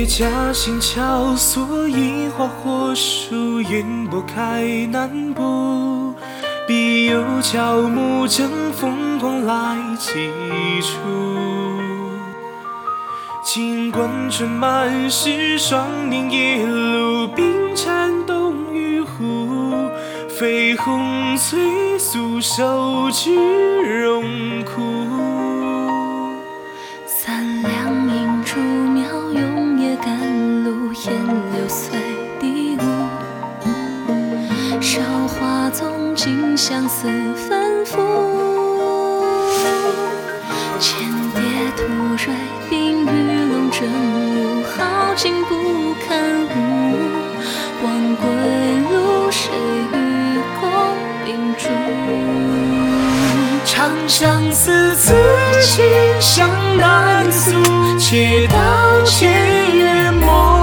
月夹心桥，索引花火树，烟波开南步。必有乔木正风光来几处。尽管春满是霜年夜露，冰蝉冬雨呼。绯红翠素手举荣枯。烟柳随低舞。韶华纵尽相思反复。千叠土蕊，冰雨笼真雾，好景不堪误。忘归路，谁与共秉烛？长相思，此情向难诉，且道且月莫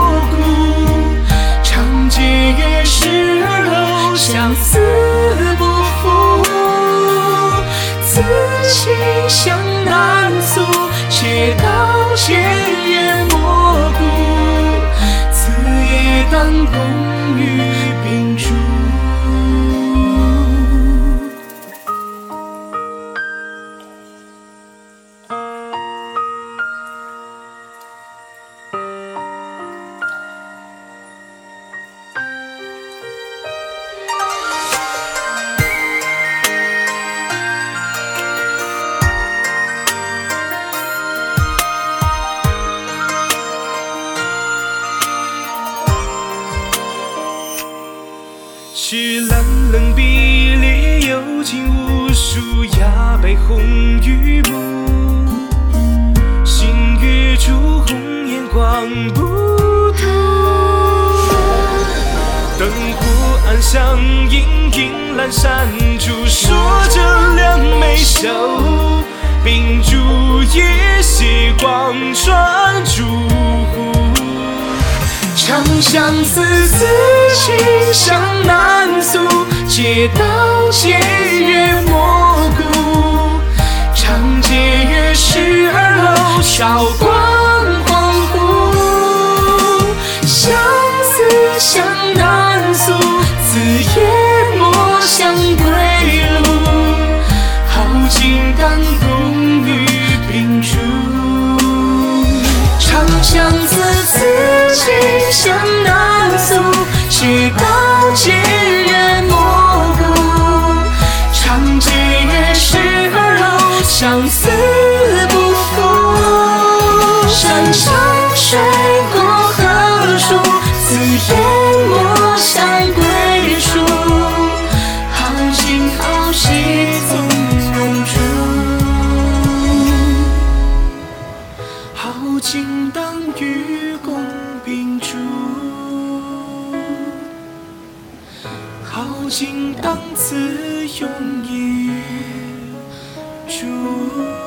向难诉，且道千言莫顾。此夜当共是冷冷壁裂，幽情无数，崖北红玉幕。星月烛红颜光不度，灯火暗香，隐隐阑珊处，说着两眉秀，秉烛夜斜光穿朱户。长相思，此情向难诉，且道且月莫顾。长街月，十二楼，韶光月，时而后，相思不负。山长水阔何处？此夜莫相归处。好景好戏总难住。好景当与共秉烛，好景当此永夜烛。